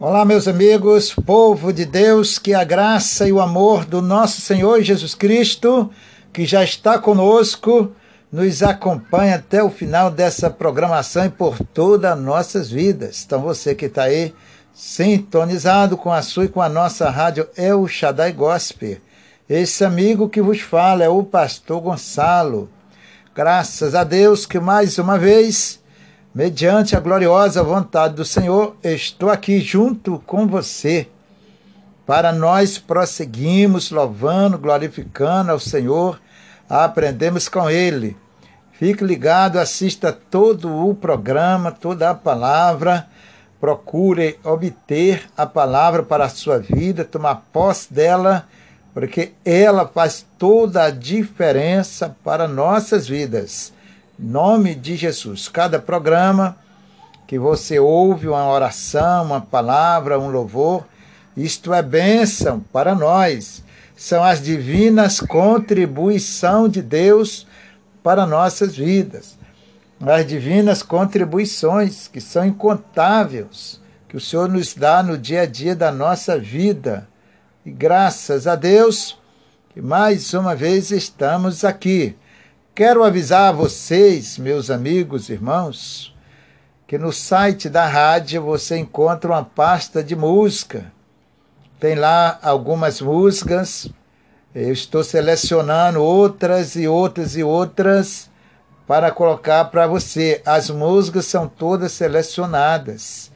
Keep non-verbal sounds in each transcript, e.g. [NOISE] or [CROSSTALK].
Olá, meus amigos, povo de Deus, que a graça e o amor do nosso Senhor Jesus Cristo, que já está conosco, nos acompanha até o final dessa programação e por todas as nossas vidas. Então, você que está aí sintonizado com a sua e com a nossa rádio El Shaddai Gospel. Esse amigo que vos fala é o pastor Gonçalo. Graças a Deus que mais uma vez Mediante a gloriosa vontade do Senhor, estou aqui junto com você para nós prosseguirmos louvando, glorificando ao Senhor, aprendemos com Ele. Fique ligado, assista todo o programa, toda a palavra. Procure obter a palavra para a sua vida, tomar posse dela, porque ela faz toda a diferença para nossas vidas nome de Jesus. Cada programa que você ouve uma oração, uma palavra, um louvor, isto é bênção para nós. São as divinas contribuição de Deus para nossas vidas. As divinas contribuições que são incontáveis, que o Senhor nos dá no dia a dia da nossa vida. E graças a Deus que mais uma vez estamos aqui Quero avisar vocês, meus amigos, irmãos, que no site da rádio você encontra uma pasta de música. Tem lá algumas músicas. Eu estou selecionando outras e outras e outras para colocar para você. As músicas são todas selecionadas,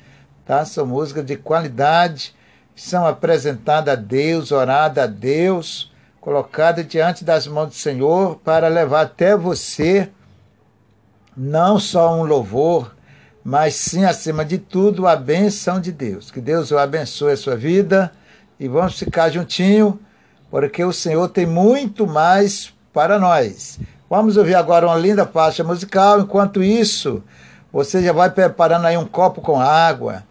tá? São músicas de qualidade, são apresentadas a Deus, oradas a Deus colocada diante das mãos do Senhor para levar até você não só um louvor, mas sim, acima de tudo, a benção de Deus. Que Deus o abençoe a sua vida e vamos ficar juntinho, porque o Senhor tem muito mais para nós. Vamos ouvir agora uma linda faixa musical. Enquanto isso, você já vai preparando aí um copo com água,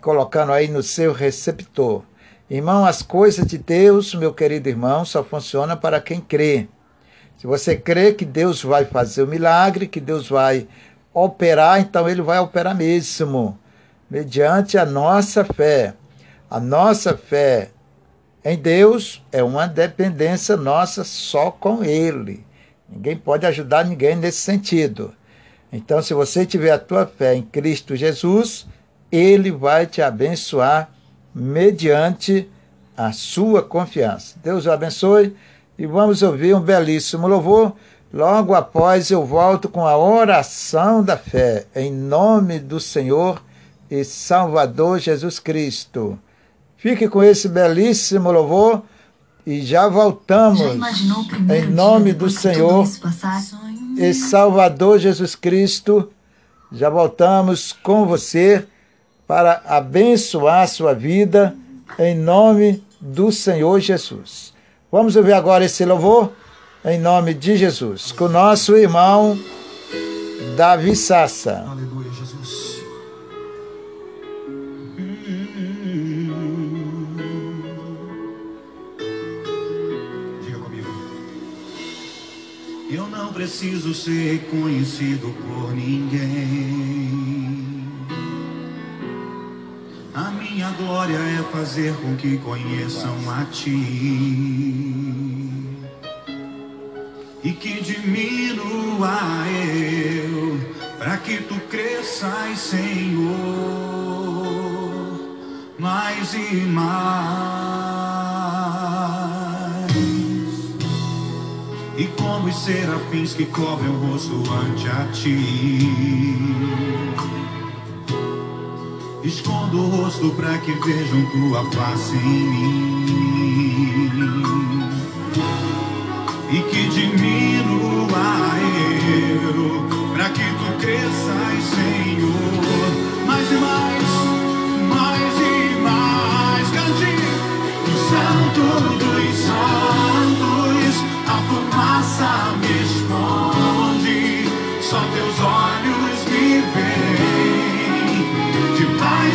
colocando aí no seu receptor. Irmão, as coisas de Deus, meu querido irmão, só funcionam para quem crê. Se você crê que Deus vai fazer o milagre, que Deus vai operar, então ele vai operar mesmo, mediante a nossa fé. A nossa fé em Deus é uma dependência nossa só com Ele. Ninguém pode ajudar ninguém nesse sentido. Então, se você tiver a tua fé em Cristo Jesus, Ele vai te abençoar mediante a sua confiança. Deus o abençoe e vamos ouvir um belíssimo louvor. Logo após eu volto com a oração da fé, em nome do Senhor e Salvador Jesus Cristo. Fique com esse belíssimo louvor e já voltamos já em nome do Senhor e Salvador Jesus Cristo. Já voltamos com você para abençoar sua vida em nome do Senhor Jesus. Vamos ouvir agora esse louvor em nome de Jesus, com nosso irmão Davi Sassa. Aleluia, Jesus. Diga comigo. Eu não preciso ser conhecido por ninguém. Minha glória é fazer com que conheçam a ti e que diminua eu, para que tu cresças, Senhor, mais e mais. E como os serafins que cobrem o rosto ante a ti Escondo o rosto para que vejam tua face em mim e que diminua eu para que tu cresças, Senhor. Mais e mais, mais e mais, cante o Santo dos Santos, a fumaça me esconde, só teus olhos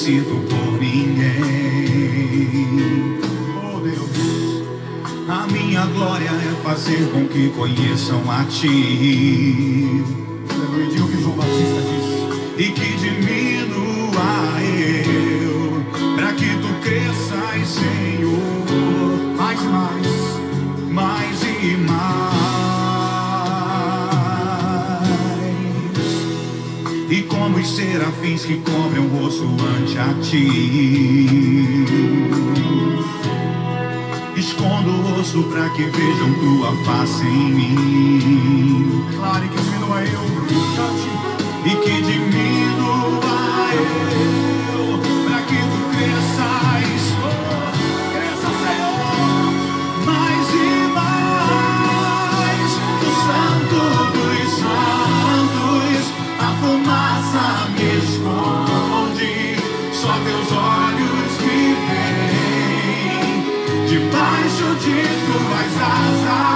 esquecido por ninguém. Oh Deus, a minha glória é fazer com que conheçam a Ti. nuvens que cobrem o rosto ante a ti. Escondo o rosto para que vejam tua face em mim. Claro que diminua eu, e que diminua eu. Sa, sa.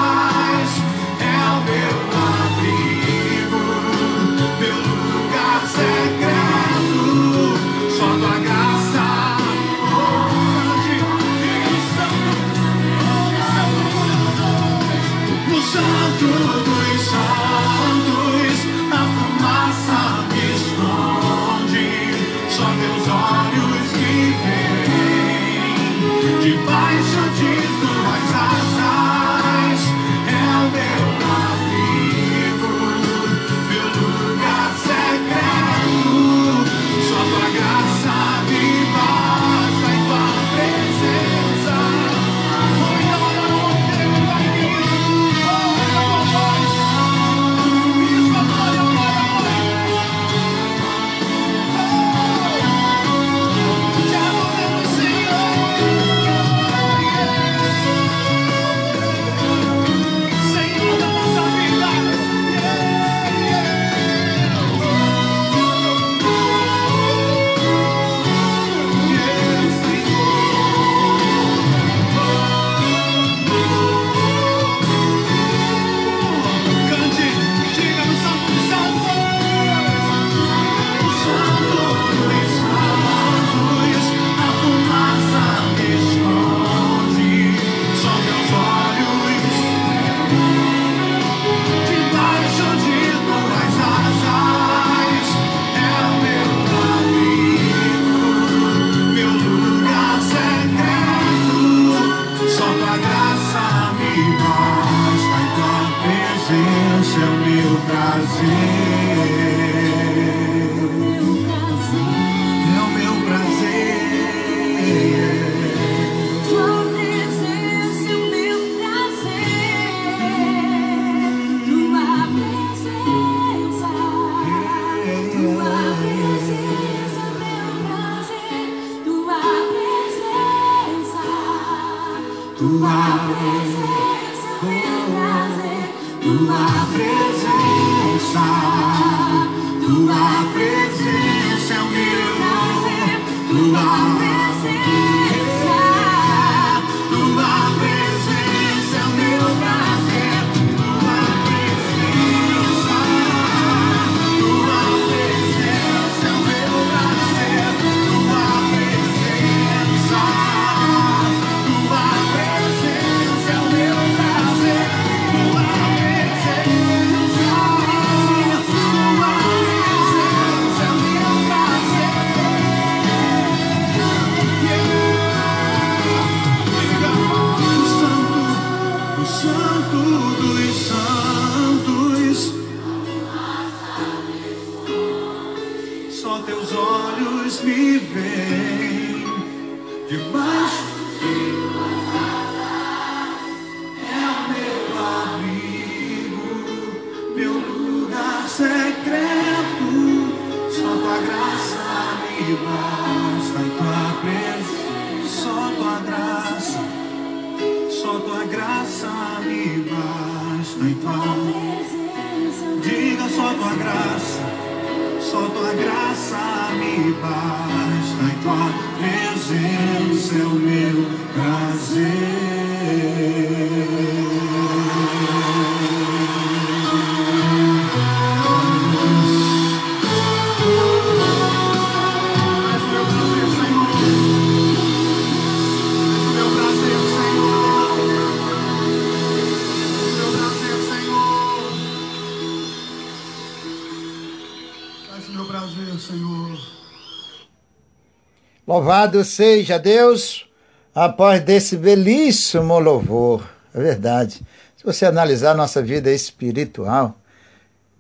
Louvado seja Deus após desse belíssimo louvor. É verdade. Se você analisar nossa vida espiritual,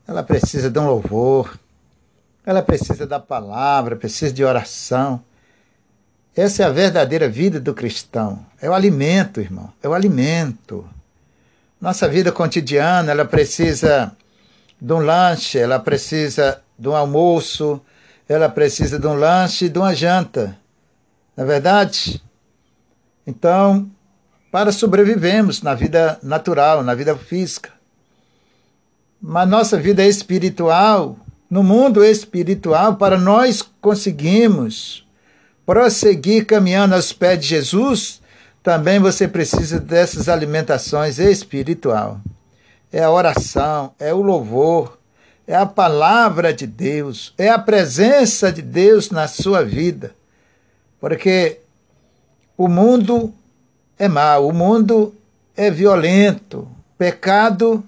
ela precisa de um louvor, ela precisa da palavra, precisa de oração. Essa é a verdadeira vida do cristão. É o alimento, irmão. É o alimento. Nossa vida cotidiana, ela precisa de um lanche, ela precisa de um almoço, ela precisa de um lanche e de uma janta. Não é verdade? Então, para sobrevivermos na vida natural, na vida física. Mas nossa vida espiritual, no mundo espiritual, para nós conseguirmos prosseguir caminhando aos pés de Jesus, também você precisa dessas alimentações espiritual. É a oração, é o louvor, é a palavra de Deus, é a presença de Deus na sua vida. Porque o mundo é mau, o mundo é violento, pecado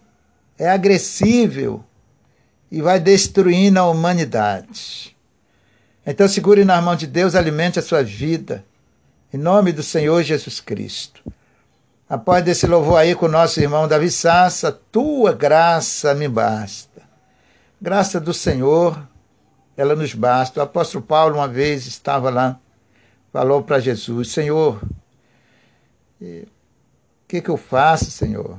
é agressível e vai destruindo a humanidade. Então segure nas mãos de Deus, alimente a sua vida, em nome do Senhor Jesus Cristo. Após desse louvor aí com o nosso irmão Davi Sassa, tua graça me basta. Graça do Senhor, ela nos basta. O apóstolo Paulo, uma vez, estava lá, falou para Jesus: Senhor, o que, que eu faço, Senhor?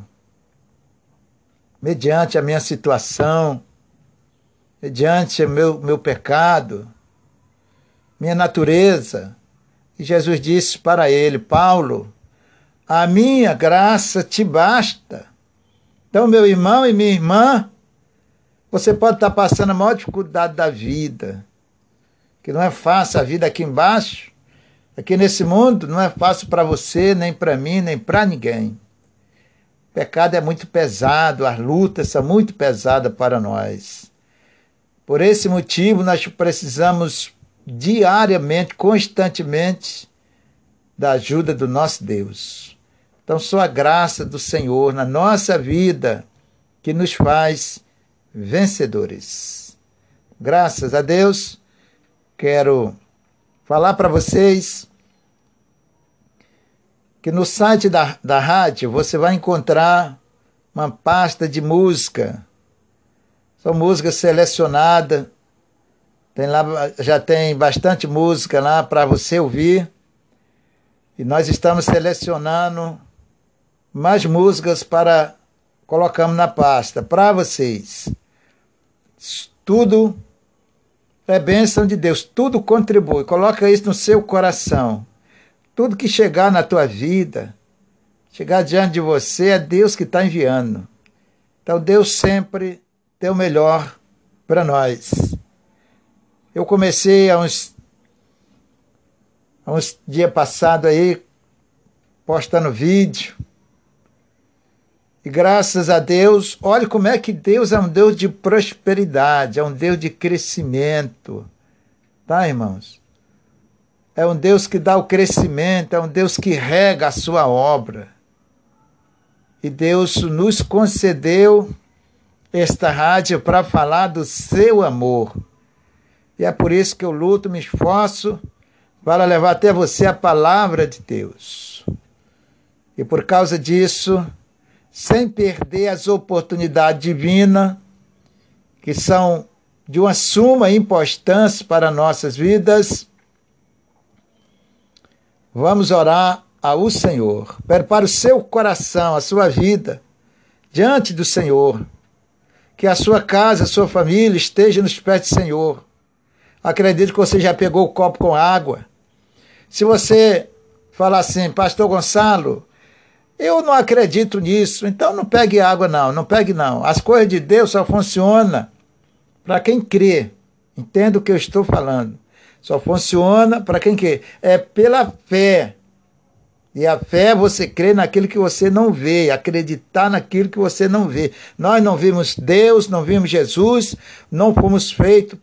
Mediante a minha situação, mediante o meu, meu pecado, minha natureza. E Jesus disse para ele: Paulo, a minha graça te basta. Então, meu irmão e minha irmã, você pode estar passando a maior dificuldade da vida, que não é fácil a vida aqui embaixo, aqui nesse mundo, não é fácil para você, nem para mim, nem para ninguém. O pecado é muito pesado, as lutas são muito pesadas para nós. Por esse motivo, nós precisamos diariamente, constantemente, da ajuda do nosso Deus. Então, só a graça do Senhor na nossa vida que nos faz vencedores. Graças a Deus, quero falar para vocês que no site da, da rádio você vai encontrar uma pasta de música. São músicas selecionadas. Tem lá, já tem bastante música lá para você ouvir. E nós estamos selecionando mais músicas para colocamos na pasta para vocês. Tudo é bênção de Deus, tudo contribui. Coloca isso no seu coração. Tudo que chegar na tua vida, chegar diante de você, é Deus que está enviando. Então Deus sempre tem o melhor para nós. Eu comecei há uns, há uns dias passados aí, postando vídeo, e graças a Deus, olhe como é que Deus é um Deus de prosperidade, é um Deus de crescimento. Tá, irmãos? É um Deus que dá o crescimento, é um Deus que rega a sua obra. E Deus nos concedeu esta rádio para falar do seu amor. E é por isso que eu luto, me esforço para levar até você a palavra de Deus. E por causa disso, sem perder as oportunidades divinas, que são de uma suma importância para nossas vidas. Vamos orar ao Senhor. Prepare o seu coração, a sua vida diante do Senhor. Que a sua casa, a sua família esteja nos pés do Senhor. Acredito que você já pegou o copo com água. Se você falar assim, Pastor Gonçalo, eu não acredito nisso, então não pegue água, não, não pegue, não. As coisas de Deus só funcionam para quem crê Entenda o que eu estou falando. Só funciona para quem quer. É pela fé. E a fé é você crer naquilo que você não vê, acreditar naquilo que você não vê. Nós não vimos Deus, não vimos Jesus, não fomos feitos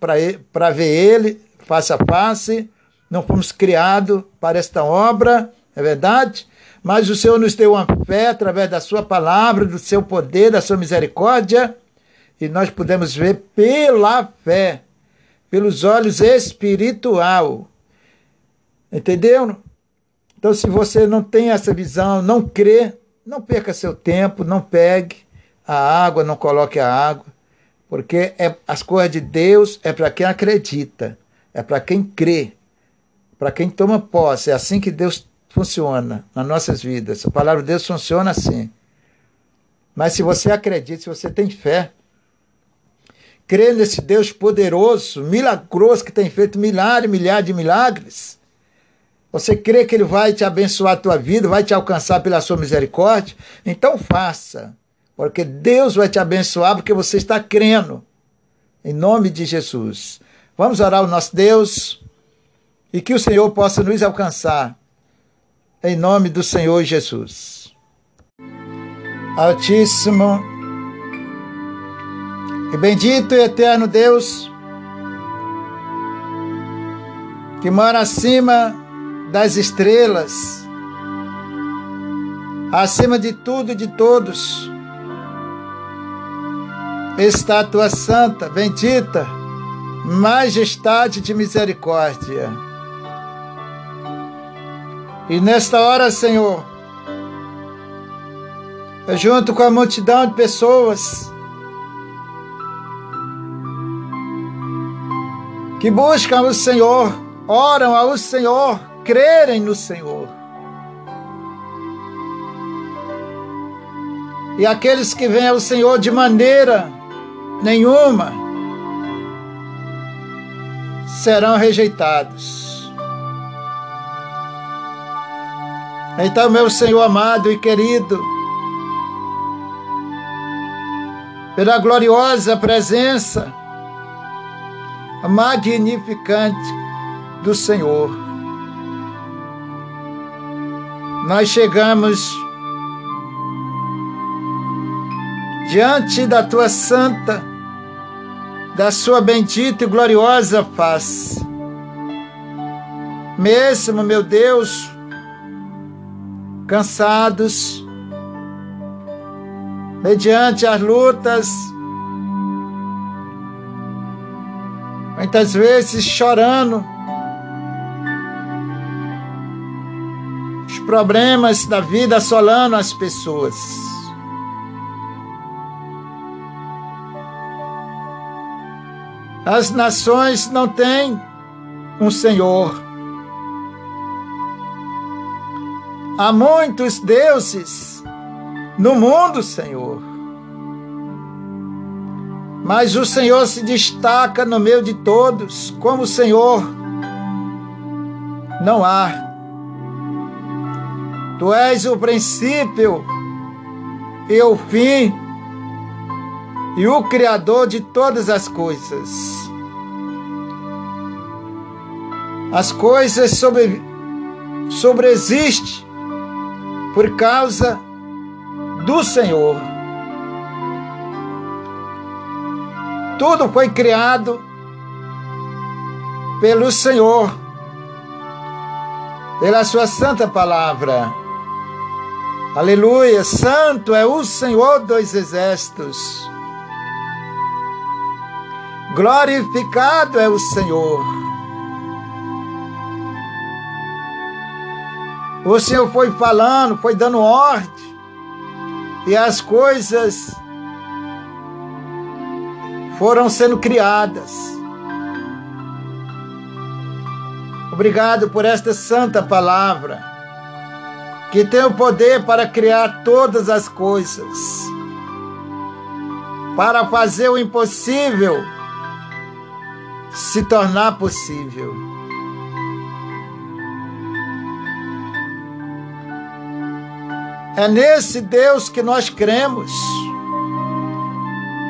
para ver Ele face a face, não fomos criados para esta obra, é verdade? Mas o Senhor nos deu uma fé através da Sua palavra, do Seu poder, da Sua misericórdia, e nós podemos ver pela fé, pelos olhos espiritual. Entendeu? Então, se você não tem essa visão, não crê, não perca seu tempo, não pegue a água, não coloque a água, porque é, as coisas de Deus é para quem acredita, é para quem crê, para quem toma posse. É assim que Deus funciona nas nossas vidas. A palavra de Deus funciona assim. Mas se você acredita, se você tem fé, crê nesse Deus poderoso, milagroso, que tem feito milhares e milhares de milagres, você crê que Ele vai te abençoar a tua vida, vai te alcançar pela sua misericórdia? Então faça, porque Deus vai te abençoar porque você está crendo. Em nome de Jesus. Vamos orar ao nosso Deus e que o Senhor possa nos alcançar. Em nome do Senhor Jesus. Altíssimo e bendito e eterno Deus, que mora acima das estrelas, acima de tudo e de todos, está a tua santa, bendita, majestade de misericórdia. E nesta hora, Senhor, junto com a multidão de pessoas que buscam o Senhor, oram ao Senhor, crerem no Senhor. E aqueles que vêm ao Senhor de maneira nenhuma serão rejeitados. Então, meu Senhor amado e querido, pela gloriosa presença magnificante do Senhor, nós chegamos diante da tua santa, da sua bendita e gloriosa face. Mesmo, meu Deus, cansados, mediante as lutas, muitas vezes chorando, problemas da vida assolando as pessoas. As nações não têm um Senhor. Há muitos deuses no mundo, Senhor. Mas o Senhor se destaca no meio de todos, como o Senhor não há. Tu és o princípio e o fim e o Criador de todas as coisas. As coisas sobre, sobreexistem por causa do Senhor. Tudo foi criado pelo Senhor, pela Sua Santa Palavra. Aleluia! Santo é o Senhor dos exércitos. Glorificado é o Senhor. O Senhor foi falando, foi dando ordem, e as coisas foram sendo criadas. Obrigado por esta santa palavra que tem o poder para criar todas as coisas, para fazer o impossível se tornar possível. É nesse Deus que nós cremos,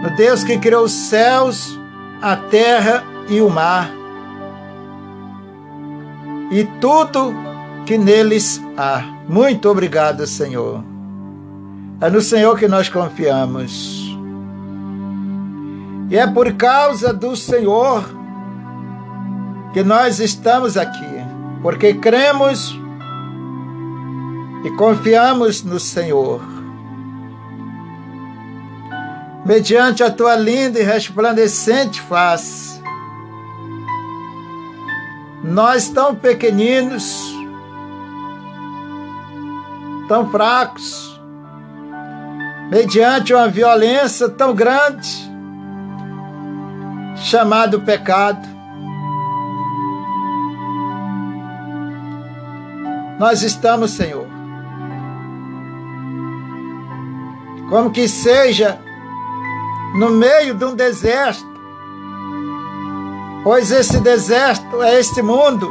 no Deus que criou os céus, a terra e o mar, e tudo que neles há. Muito obrigado, Senhor. É no Senhor que nós confiamos. E é por causa do Senhor que nós estamos aqui, porque cremos e confiamos no Senhor. Mediante a tua linda e resplandecente face, nós tão pequeninos, tão fracos, mediante uma violência tão grande, chamado pecado, nós estamos, Senhor. Como que seja no meio de um deserto, pois esse deserto é este mundo.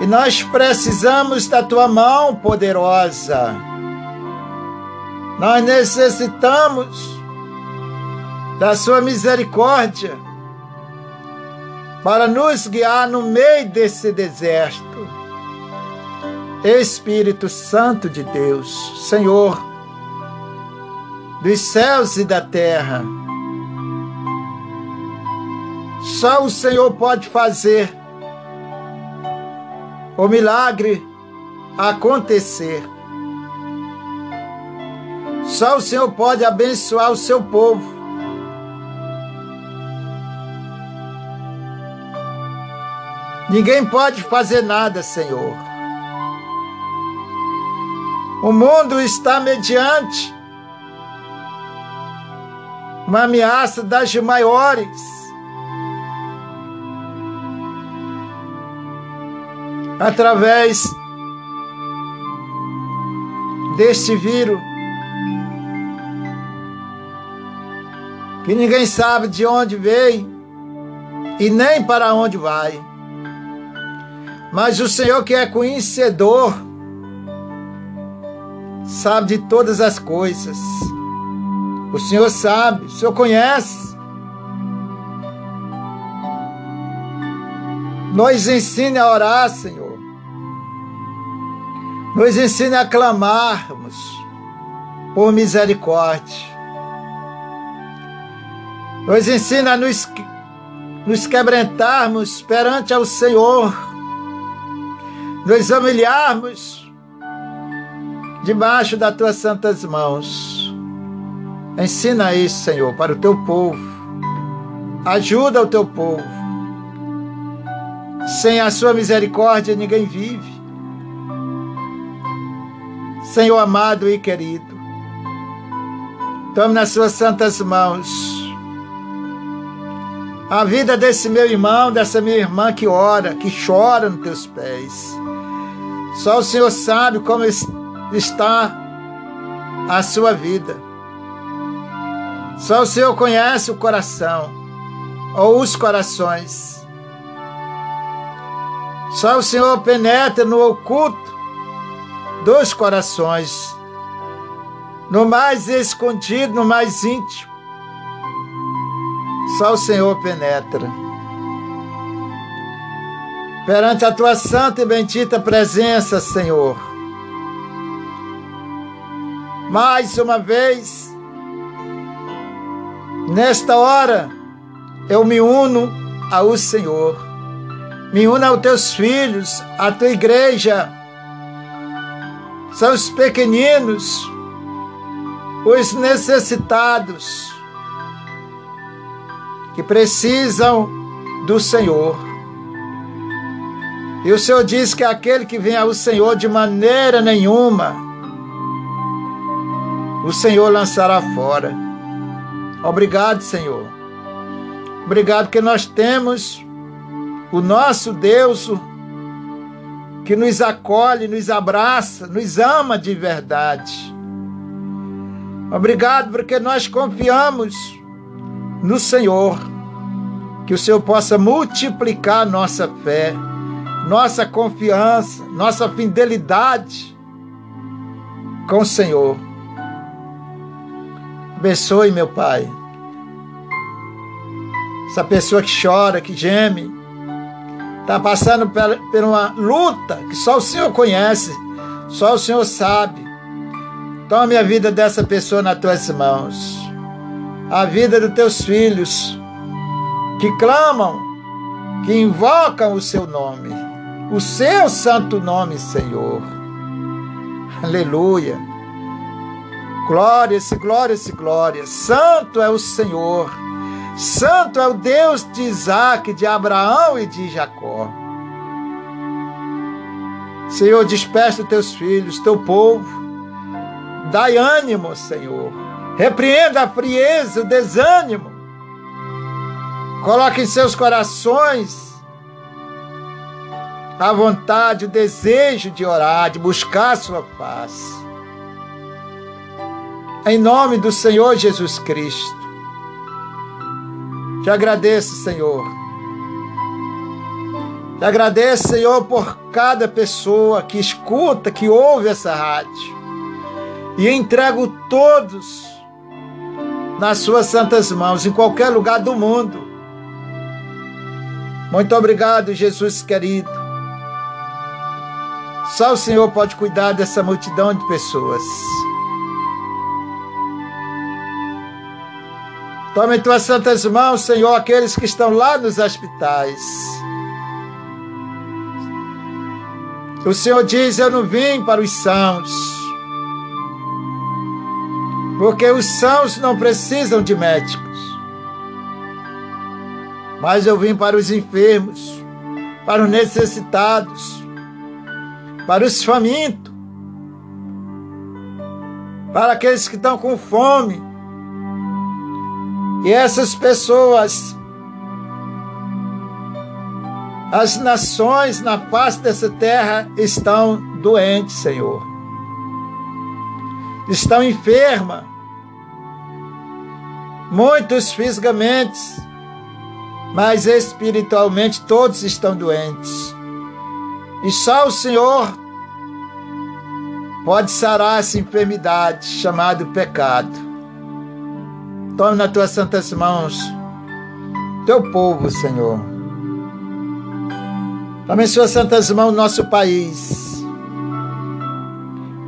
E nós precisamos da tua mão poderosa. Nós necessitamos da sua misericórdia para nos guiar no meio desse deserto. Espírito Santo de Deus, Senhor, dos céus e da terra, só o Senhor pode fazer o milagre acontecer. Só o Senhor pode abençoar o seu povo. Ninguém pode fazer nada, Senhor. O mundo está mediante uma ameaça das maiores. Através deste vírus que ninguém sabe de onde veio e nem para onde vai. Mas o Senhor que é conhecedor sabe de todas as coisas. O Senhor sabe, o Senhor conhece. Nos ensine a orar, Senhor. Nos ensine a clamarmos por misericórdia. Nos ensine a nos, nos quebrantarmos perante ao Senhor. Nos humilharmos debaixo das tuas santas mãos. Ensina isso, Senhor, para o teu povo. Ajuda o teu povo. Sem a sua misericórdia ninguém vive. Senhor amado e querido, tome nas suas santas mãos a vida desse meu irmão, dessa minha irmã que ora, que chora nos teus pés. Só o Senhor sabe como está a sua vida. Só o Senhor conhece o coração ou os corações. Só o Senhor penetra no oculto dos corações, no mais escondido, no mais íntimo. Só o Senhor penetra. Perante a tua santa e bendita presença, Senhor mais uma vez, nesta hora, eu me uno ao Senhor, me uno aos teus filhos, à tua igreja. São os pequeninos, os necessitados, que precisam do Senhor. E o Senhor diz que aquele que vem ao Senhor de maneira nenhuma o Senhor lançará fora. Obrigado, Senhor. Obrigado que nós temos o nosso Deus que nos acolhe, nos abraça, nos ama de verdade. Obrigado porque nós confiamos no Senhor. Que o Senhor possa multiplicar nossa fé, nossa confiança, nossa fidelidade com o Senhor. Abençoe, meu Pai. Essa pessoa que chora, que geme, está passando por uma luta que só o Senhor conhece, só o Senhor sabe. Tome a vida dessa pessoa nas tuas mãos, a vida dos teus filhos que clamam, que invocam o seu nome, o seu santo nome, Senhor. Aleluia. Glória-se, glória-se, glória. Santo é o Senhor. Santo é o Deus de Isaac, de Abraão e de Jacó. Senhor, desperta os teus filhos, teu povo. Dai ânimo, Senhor. Repreenda a frieza, o desânimo. Coloque em seus corações a vontade, o desejo de orar, de buscar a sua paz em nome do Senhor Jesus Cristo. Te agradeço, Senhor. Te agradeço, Senhor, por cada pessoa que escuta, que ouve essa rádio. E entrego todos nas suas santas mãos, em qualquer lugar do mundo. Muito obrigado, Jesus querido. Só o Senhor pode cuidar dessa multidão de pessoas. Toma em tuas santas mãos, Senhor, aqueles que estão lá nos hospitais. O Senhor diz: Eu não vim para os sãos, porque os sãos não precisam de médicos, mas eu vim para os enfermos, para os necessitados, para os famintos, para aqueles que estão com fome e essas pessoas, as nações na face dessa terra estão doentes, Senhor. Estão enfermas. Muitos fisicamente, mas espiritualmente todos estão doentes. E só o Senhor pode sarar essa enfermidade chamada pecado. Tome nas tuas santas mãos teu povo, Senhor. Tome em suas santas mãos nosso país.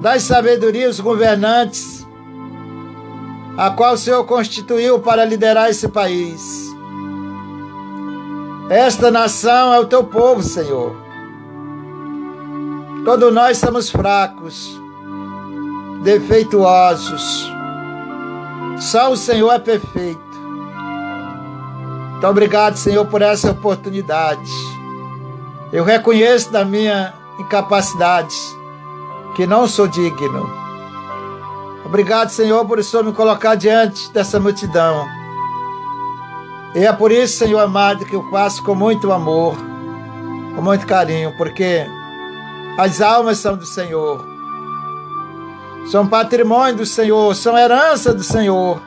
Dai sabedoria aos governantes, a qual o Senhor constituiu para liderar esse país. Esta nação é o teu povo, Senhor. Todos nós somos fracos, defeituosos só o Senhor é perfeito. Muito obrigado, Senhor, por essa oportunidade. Eu reconheço da minha incapacidade que não sou digno. Obrigado, Senhor, por o Senhor me colocar diante dessa multidão. E é por isso, Senhor amado, que eu faço com muito amor, com muito carinho, porque as almas são do Senhor são patrimônio do Senhor, são herança do Senhor.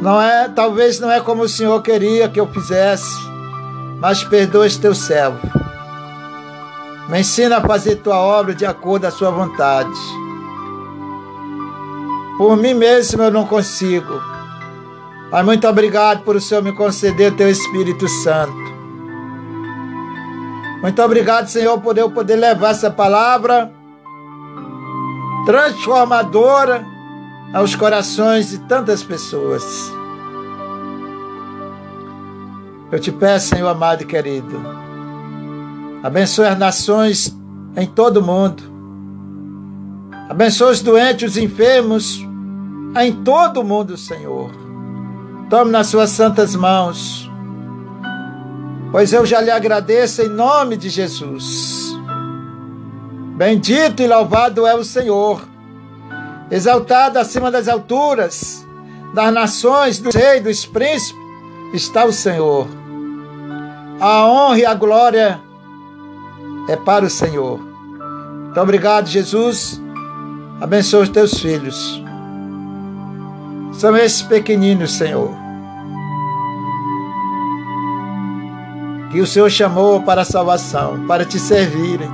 Não é, talvez não é como o Senhor queria que eu fizesse, mas perdoa este teu servo. Me ensina a fazer tua obra de acordo a sua vontade. Por mim mesmo eu não consigo. Mas muito obrigado por o Senhor me conceder teu Espírito Santo. Muito obrigado, Senhor, por eu poder levar essa palavra transformadora aos corações de tantas pessoas. Eu te peço, Senhor amado e querido, abençoe as nações em todo o mundo. Abençoe os doentes, os enfermos em todo o mundo, Senhor. Tome nas suas santas mãos pois eu já lhe agradeço em nome de Jesus. Bendito e louvado é o Senhor, exaltado acima das alturas, das nações, do rei, dos príncipes, está o Senhor. A honra e a glória é para o Senhor. Muito obrigado, Jesus. Abençoe os teus filhos. São esses pequeninos, Senhor que o Senhor chamou para a salvação, para te servirem,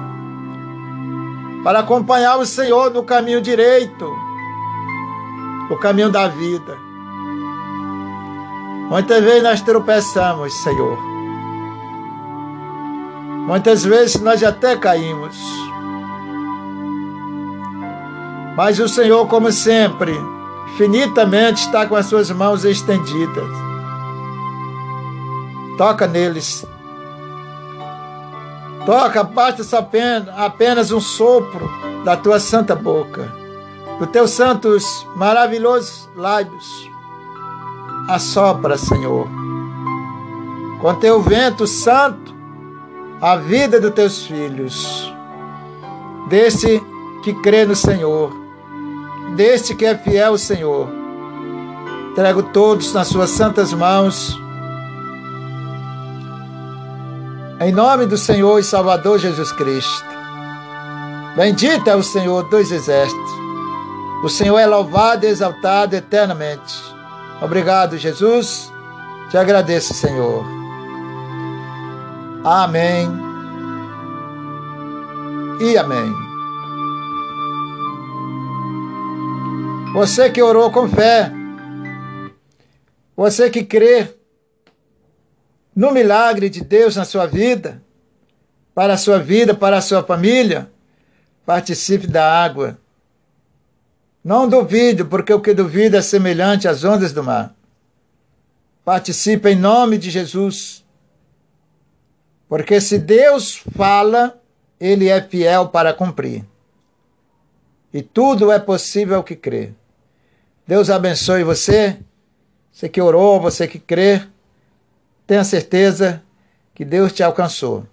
para acompanhar o Senhor no caminho direito, no caminho da vida. Muitas vezes nós tropeçamos, Senhor. Muitas vezes nós até caímos. Mas o Senhor, como sempre, infinitamente está com as suas mãos estendidas. Toca neles. Toca, basta apenas um sopro da tua santa boca, dos teus santos maravilhosos lábios assopra, Senhor. Com teu vento santo, a vida dos teus filhos. Desse que crê no Senhor, deste que é fiel ao Senhor. Entrego todos nas suas santas mãos. Em nome do Senhor e Salvador Jesus Cristo. Bendito é o Senhor dos exércitos. O Senhor é louvado e exaltado eternamente. Obrigado, Jesus. Te agradeço, Senhor. Amém. E amém. Você que orou com fé, você que crê no milagre de Deus na sua vida, para a sua vida, para a sua família, participe da água não duvide, porque o que duvida é semelhante às ondas do mar. Participe em nome de Jesus. Porque se Deus fala, ele é fiel para cumprir. E tudo é possível que crê. Deus abençoe você, você que orou, você que crê. Tenha certeza que Deus te alcançou.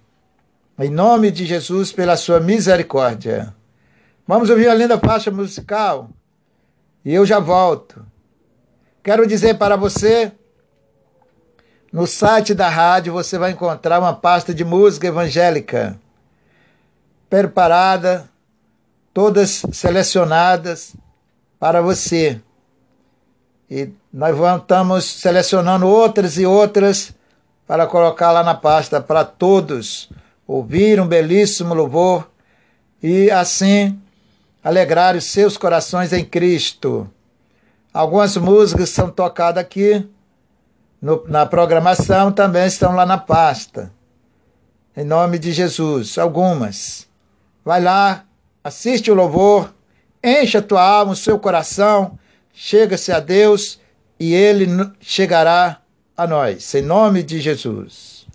Em nome de Jesus, pela sua misericórdia. Vamos ouvir a linda faixa musical. E eu já volto. Quero dizer para você, no site da rádio você vai encontrar uma pasta de música evangélica preparada, todas selecionadas para você. E nós estamos selecionando outras e outras para colocar lá na pasta para todos ouvir um belíssimo louvor e assim alegrar os seus corações em Cristo. Algumas músicas são tocadas aqui no, na programação, também estão lá na pasta. Em nome de Jesus, algumas. Vai lá, assiste o louvor, encha a tua alma, o seu coração, chega-se a Deus e Ele chegará a nós. Em nome de Jesus.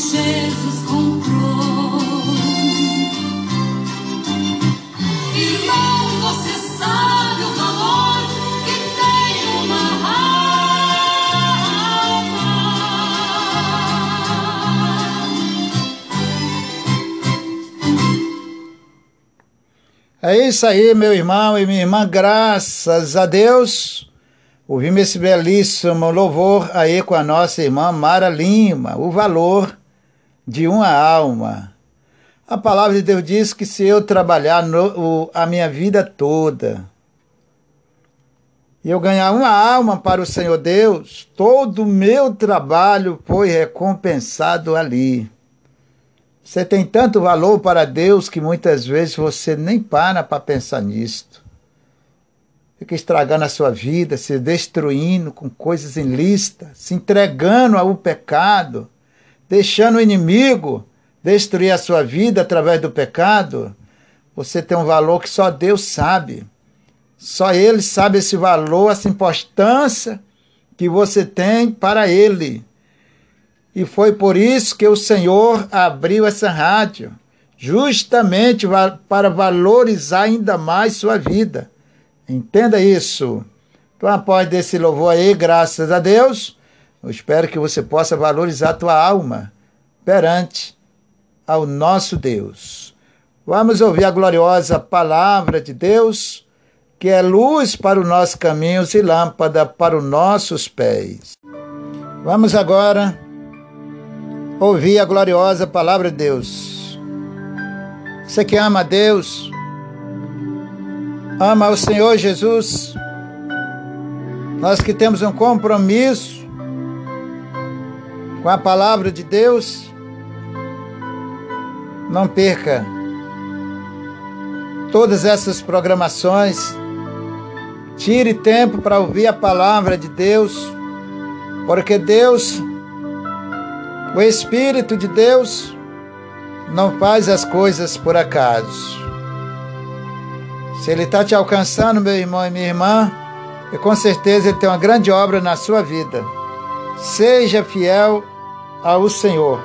Jesus comprou. Irmão, você sabe o valor que tem uma alma. É isso aí, meu irmão e minha irmã, graças a Deus. Ouvimos esse belíssimo louvor aí com a nossa irmã Mara Lima, o valor de uma alma. A palavra de Deus diz que se eu trabalhar no- o- a minha vida toda e eu ganhar uma alma para o Senhor Deus, todo o meu trabalho foi recompensado ali. Você tem tanto valor para Deus que muitas vezes você nem para para pensar nisto. Fica estragando a sua vida, se destruindo com coisas ilícitas, se entregando ao pecado, deixando o inimigo destruir a sua vida através do pecado. Você tem um valor que só Deus sabe. Só Ele sabe esse valor, essa importância que você tem para Ele. E foi por isso que o Senhor abriu essa rádio, justamente para valorizar ainda mais sua vida. Entenda isso. Então, após desse louvor aí, graças a Deus, eu espero que você possa valorizar a tua alma perante ao nosso Deus. Vamos ouvir a gloriosa palavra de Deus, que é luz para os nossos caminhos e lâmpada para os nossos pés. Vamos agora ouvir a gloriosa palavra de Deus. Você que ama a Deus, ama o Senhor Jesus, nós que temos um compromisso com a palavra de Deus, não perca todas essas programações. Tire tempo para ouvir a palavra de Deus, porque Deus, o Espírito de Deus, não faz as coisas por acaso. Se Ele está te alcançando, meu irmão e minha irmã, e com certeza Ele tem uma grande obra na sua vida. Seja fiel ao Senhor.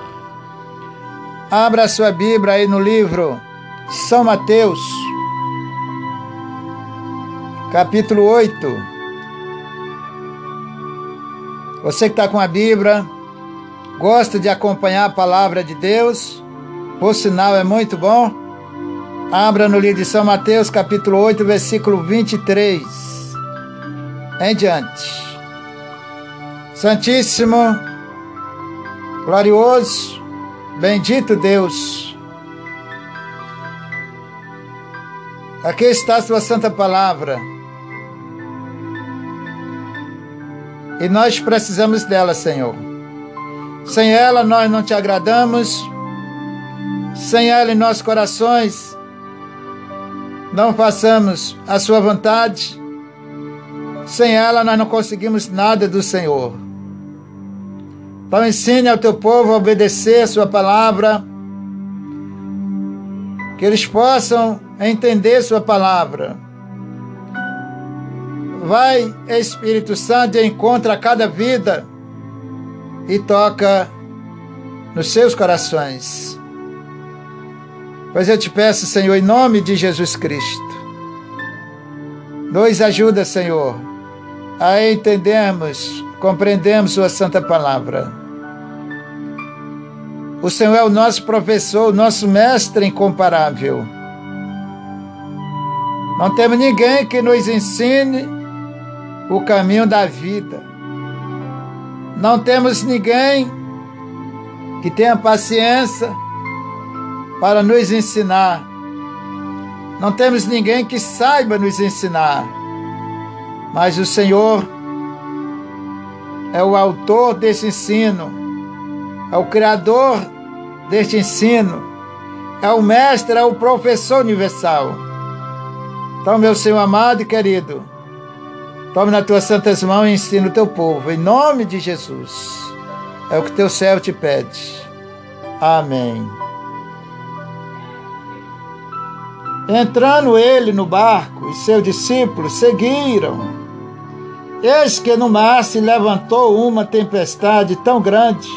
Abra sua Bíblia aí no livro São Mateus, capítulo 8. Você que está com a Bíblia, gosta de acompanhar a palavra de Deus, por sinal é muito bom. Abra no livro de São Mateus, capítulo 8, versículo 23. Em diante. Santíssimo, glorioso Bendito Deus. Aqui está a sua santa palavra. E nós precisamos dela, Senhor. Sem ela nós não te agradamos. Sem ela em nossos corações não façamos a sua vontade. Sem ela nós não conseguimos nada do Senhor. Então ensine ao teu povo a obedecer a sua palavra, que eles possam entender sua palavra. Vai, Espírito Santo, e encontra cada vida e toca nos seus corações. Pois eu te peço, Senhor, em nome de Jesus Cristo, nos ajuda, Senhor, a entendermos compreendemos Sua Santa Palavra. O Senhor é o nosso professor, o nosso mestre incomparável. Não temos ninguém que nos ensine o caminho da vida. Não temos ninguém que tenha paciência para nos ensinar. Não temos ninguém que saiba nos ensinar. Mas o Senhor é o autor desse ensino, é o criador deste ensino, é o mestre, é o professor universal. Então, meu Senhor amado e querido, tome nas tuas santas mãos e ensina o teu povo, em nome de Jesus. É o que teu servo te pede. Amém. Entrando ele no barco e seus discípulos seguiram Eis que no mar se levantou uma tempestade tão grande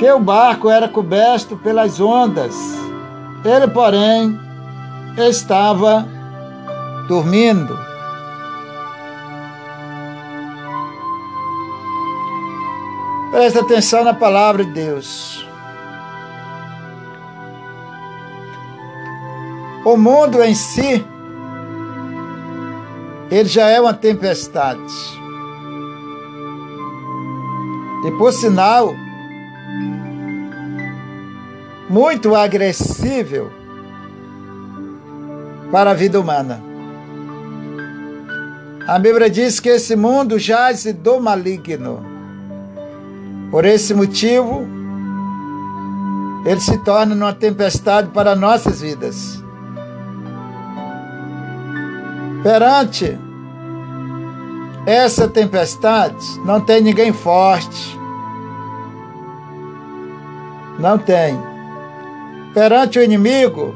que o barco era coberto pelas ondas. Ele, porém, estava dormindo. Presta atenção na palavra de Deus. O mundo em si ele já é uma tempestade. E por sinal, muito agressível para a vida humana. A Bíblia diz que esse mundo jaz do maligno. Por esse motivo, ele se torna uma tempestade para nossas vidas. Perante essa tempestade, não tem ninguém forte. Não tem. Perante o inimigo,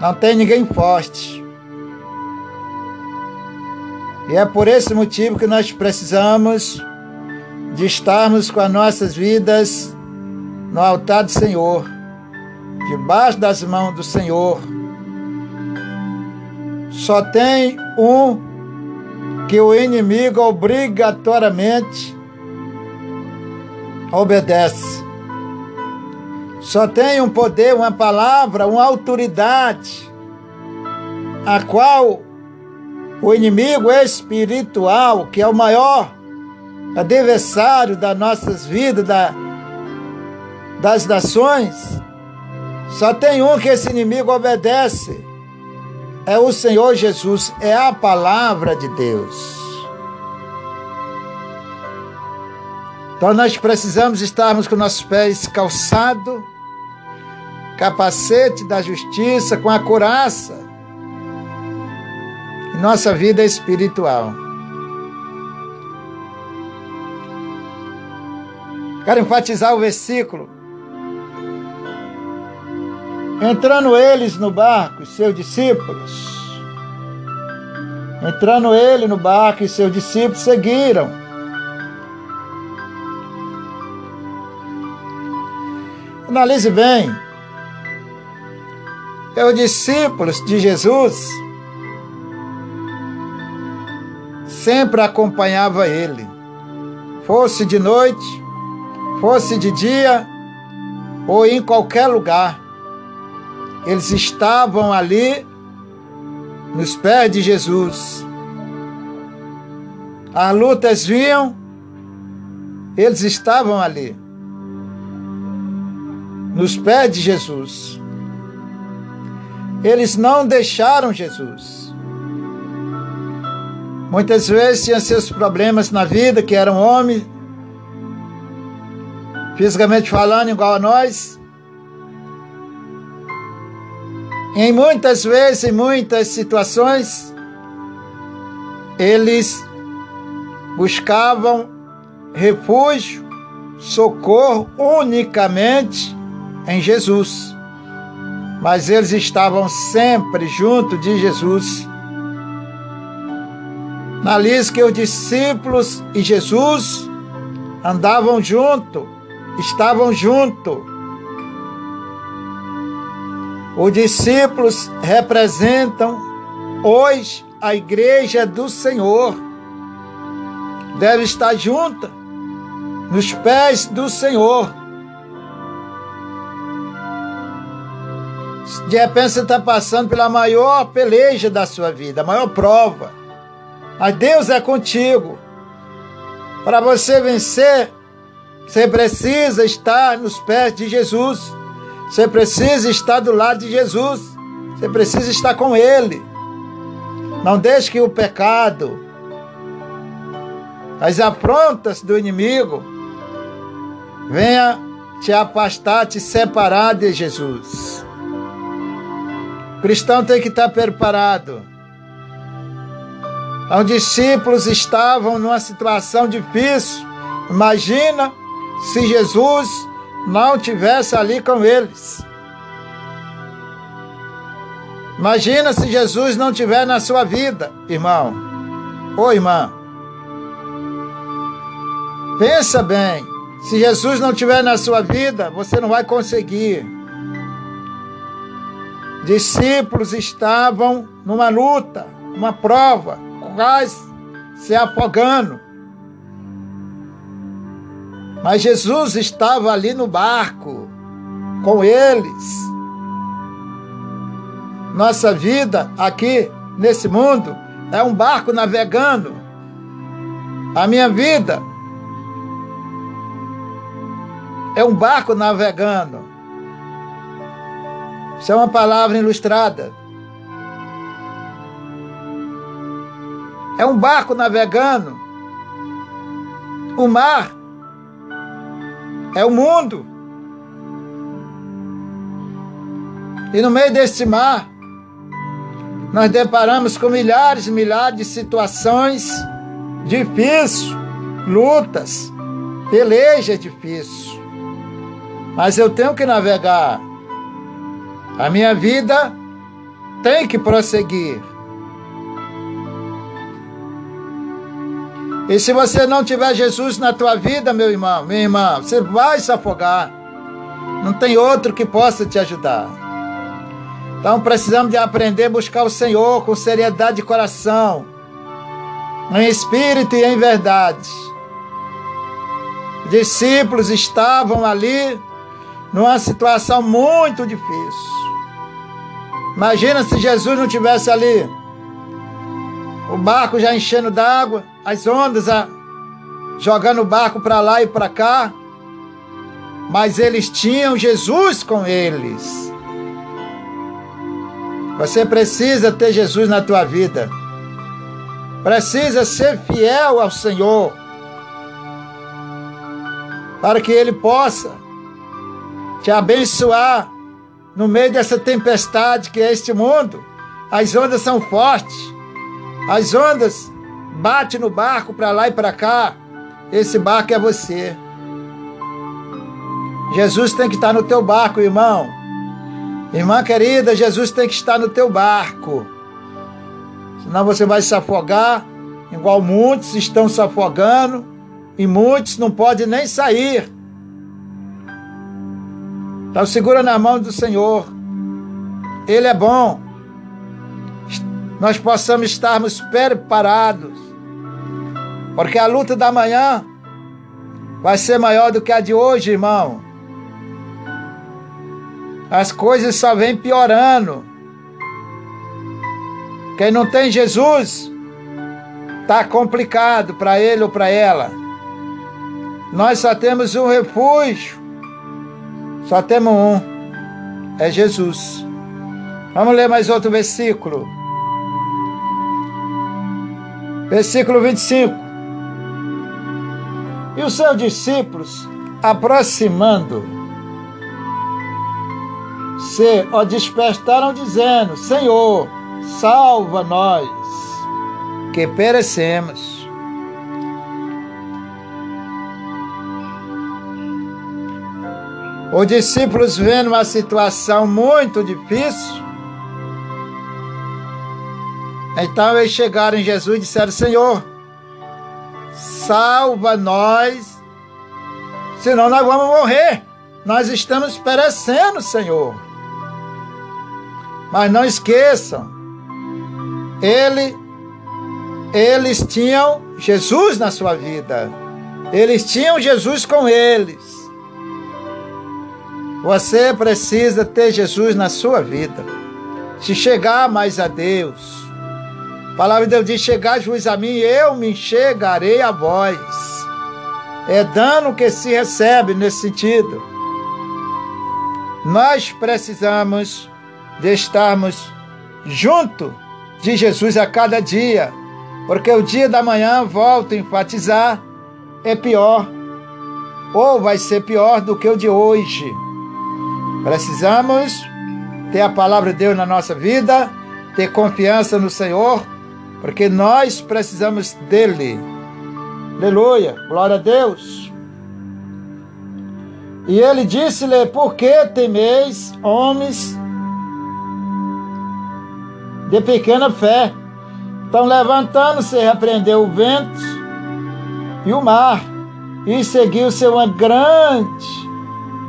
não tem ninguém forte. E é por esse motivo que nós precisamos de estarmos com as nossas vidas no altar do Senhor, debaixo das mãos do Senhor só tem um que o inimigo obrigatoriamente obedece. Só tem um poder, uma palavra, uma autoridade, a qual o inimigo espiritual, que é o maior adversário das nossas vidas, da, das nações, só tem um que esse inimigo obedece, é o Senhor Jesus, é a palavra de Deus. Então nós precisamos estarmos com nossos pés calçados, capacete da justiça, com a couraça em nossa vida espiritual. Quero enfatizar o versículo Entrando eles no barco, seus discípulos, entrando ele no barco e seus discípulos seguiram. Analise bem. É os discípulos de Jesus sempre acompanhava ele, fosse de noite, fosse de dia ou em qualquer lugar. Eles estavam ali nos pés de Jesus. As lutas vinham, Eles estavam ali, nos pés de Jesus. Eles não deixaram Jesus. Muitas vezes tinham seus problemas na vida, que eram homens, fisicamente falando, igual a nós. Em muitas vezes, em muitas situações, eles buscavam refúgio, socorro unicamente em Jesus. Mas eles estavam sempre junto de Jesus. Na lista que os discípulos e Jesus andavam junto, estavam junto. Os discípulos representam hoje a igreja do Senhor. Deve estar junta nos pés do Senhor. De repente você está passando pela maior peleja da sua vida, a maior prova. Mas Deus é contigo. Para você vencer, você precisa estar nos pés de Jesus. Você precisa estar do lado de Jesus. Você precisa estar com Ele. Não deixe que o pecado, as afrontas do inimigo, venha te afastar, te separar de Jesus. O cristão tem que estar preparado. Os discípulos estavam numa situação difícil. Imagina se Jesus não tivesse ali com eles. Imagina se Jesus não tiver na sua vida, irmão. Ô irmã. Pensa bem. Se Jesus não tiver na sua vida, você não vai conseguir. Discípulos estavam numa luta, numa prova, quase se afogando. Mas Jesus estava ali no barco com eles. Nossa vida aqui nesse mundo é um barco navegando. A minha vida é um barco navegando. Isso é uma palavra ilustrada. É um barco navegando. O mar é o mundo. E no meio deste mar, nós deparamos com milhares e milhares de situações difíceis, lutas, pelejas difíceis. Mas eu tenho que navegar. A minha vida tem que prosseguir. E se você não tiver Jesus na tua vida, meu irmão, minha irmã, você vai se afogar. Não tem outro que possa te ajudar. Então precisamos de aprender a buscar o Senhor com seriedade de coração, em espírito e em verdade. Os discípulos estavam ali numa situação muito difícil. Imagina se Jesus não tivesse ali, o barco já enchendo d'água as ondas a, jogando o barco para lá e para cá, mas eles tinham Jesus com eles. Você precisa ter Jesus na tua vida. Precisa ser fiel ao Senhor. Para que Ele possa te abençoar no meio dessa tempestade que é este mundo. As ondas são fortes. As ondas bate no barco para lá e para cá, esse barco é você. Jesus tem que estar no teu barco, irmão. Irmã querida, Jesus tem que estar no teu barco. Senão você vai se afogar, igual muitos estão se afogando, e muitos não podem nem sair. Então segura na mão do Senhor. Ele é bom. Nós possamos estarmos preparados porque a luta da manhã vai ser maior do que a de hoje, irmão. As coisas só vêm piorando. Quem não tem Jesus, tá complicado para ele ou para ela. Nós só temos um refúgio. Só temos um. É Jesus. Vamos ler mais outro versículo. Versículo 25. E os seus discípulos, aproximando, se o despertaram, dizendo: Senhor, salva nós, que perecemos. Os discípulos, vendo uma situação muito difícil, então eles chegaram em Jesus e disseram: Senhor, salva nós, senão nós vamos morrer. Nós estamos perecendo, Senhor. Mas não esqueçam, ele, eles tinham Jesus na sua vida. Eles tinham Jesus com eles. Você precisa ter Jesus na sua vida. Se chegar mais a Deus. A palavra de Deus diz: Chegar juiz a mim, eu me chegarei a vós. É dano que se recebe nesse sentido. Nós precisamos de estarmos junto de Jesus a cada dia, porque o dia da manhã, volto a enfatizar, é pior, ou vai ser pior do que o de hoje. Precisamos ter a palavra de Deus na nossa vida, ter confiança no Senhor, porque nós precisamos dele. Aleluia, glória a Deus. E ele disse-lhe: Por que temeis, homens de pequena fé? Então, levantando-se, repreendeu o vento e o mar, e seguiu-se uma grande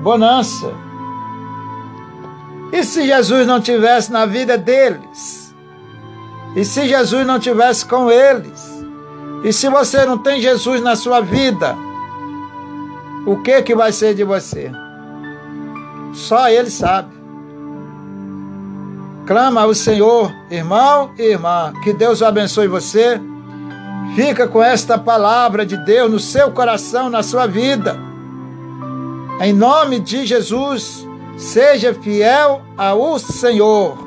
bonança. E se Jesus não tivesse na vida deles? E se Jesus não tivesse com eles? E se você não tem Jesus na sua vida? O que que vai ser de você? Só ele sabe. Clama ao Senhor, irmão e irmã, que Deus abençoe você. Fica com esta palavra de Deus no seu coração, na sua vida. Em nome de Jesus. Seja fiel ao Senhor.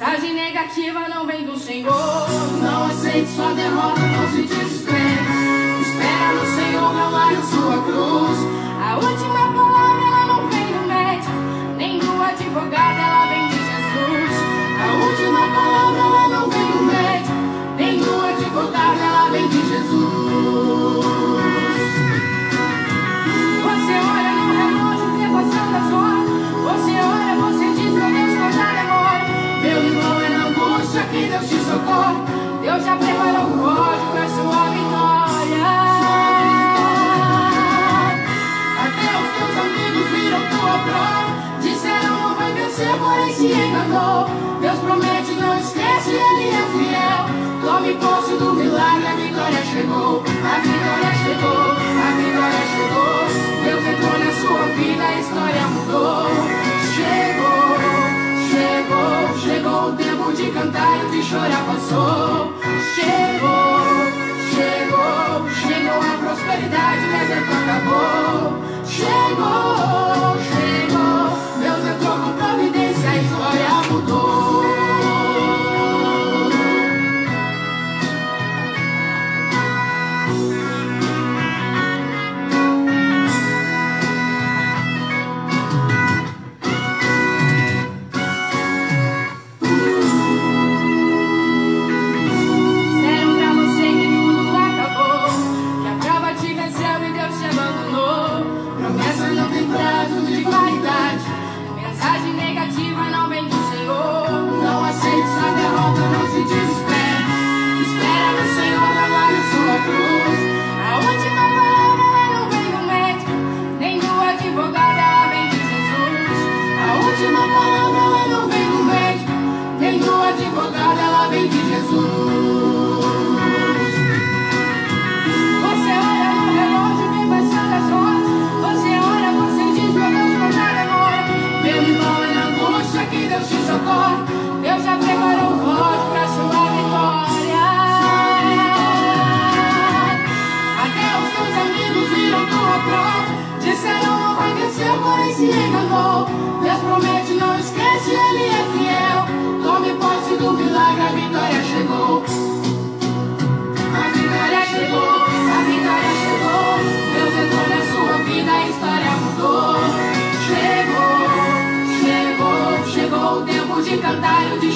Mensagem negativa não vem do Senhor. Não aceite sua derrota, não se desespere. Espera no Senhor, não largue sua cruz. A última palavra ela não vem do médico, nem do advogado, ela vem de Jesus. A última palavra ela não vem chegou, a vitória chegou, a vitória chegou. Deus entrou na sua vida, a história mudou. Chegou, chegou, chegou o tempo de cantar e de chorar passou. Chegou, chegou, chegou a prosperidade, deserto acabou. Chegou, chegou.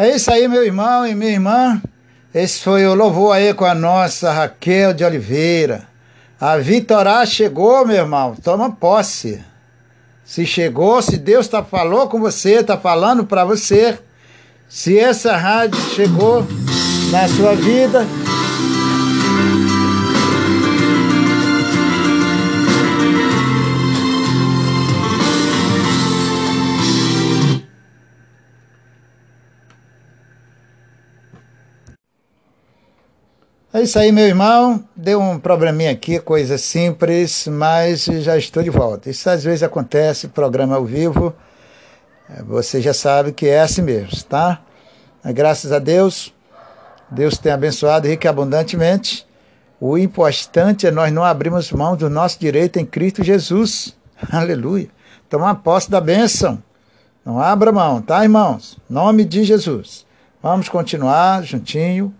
É isso aí, meu irmão e minha irmã. Esse foi o louvor aí com a nossa Raquel de Oliveira. A vitória chegou, meu irmão. Toma posse. Se chegou, se Deus tá falou com você, tá falando para você. Se essa rádio chegou na sua vida, É isso aí, meu irmão. Deu um probleminha aqui, coisa simples, mas já estou de volta. Isso às vezes acontece, programa ao vivo. É, Você já sabe que é assim mesmo, tá? Graças a Deus, Deus tem abençoado rica e abundantemente. O importante é nós não abrirmos mão do nosso direito em Cristo Jesus. [LAUGHS] Aleluia. Tomar posse da bênção. Não abra mão, tá, irmãos? Nome de Jesus. Vamos continuar juntinho.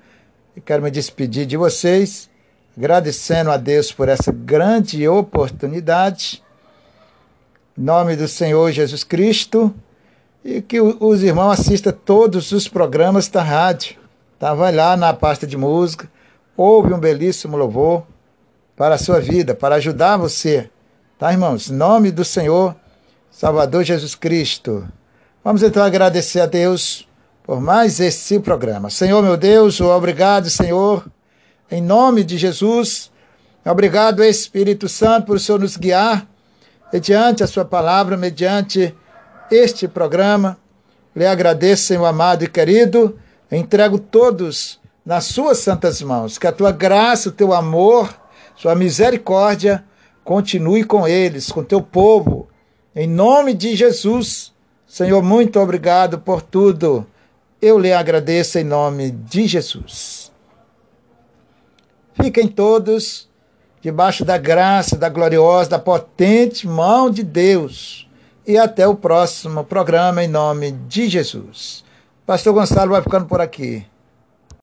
Quero me despedir de vocês, agradecendo a Deus por essa grande oportunidade. Em nome do Senhor Jesus Cristo. E que os irmãos assistam todos os programas da rádio. Tá? Vai lá na pasta de música, ouve um belíssimo louvor para a sua vida, para ajudar você. Tá, irmãos? Em nome do Senhor, Salvador Jesus Cristo. Vamos então agradecer a Deus por mais esse programa. Senhor meu Deus, obrigado, Senhor, em nome de Jesus. Obrigado, Espírito Santo, por o Senhor nos guiar mediante a Sua palavra, mediante este programa. Lhe agradeço, Senhor amado e querido. Entrego todos nas Suas santas mãos. Que a Tua graça, o Teu amor, Sua misericórdia continue com eles, com Teu povo. Em nome de Jesus. Senhor, muito obrigado por tudo. Eu lhe agradeço em nome de Jesus. Fiquem todos debaixo da graça, da gloriosa, da potente mão de Deus. E até o próximo programa em nome de Jesus. Pastor Gonçalo vai ficando por aqui.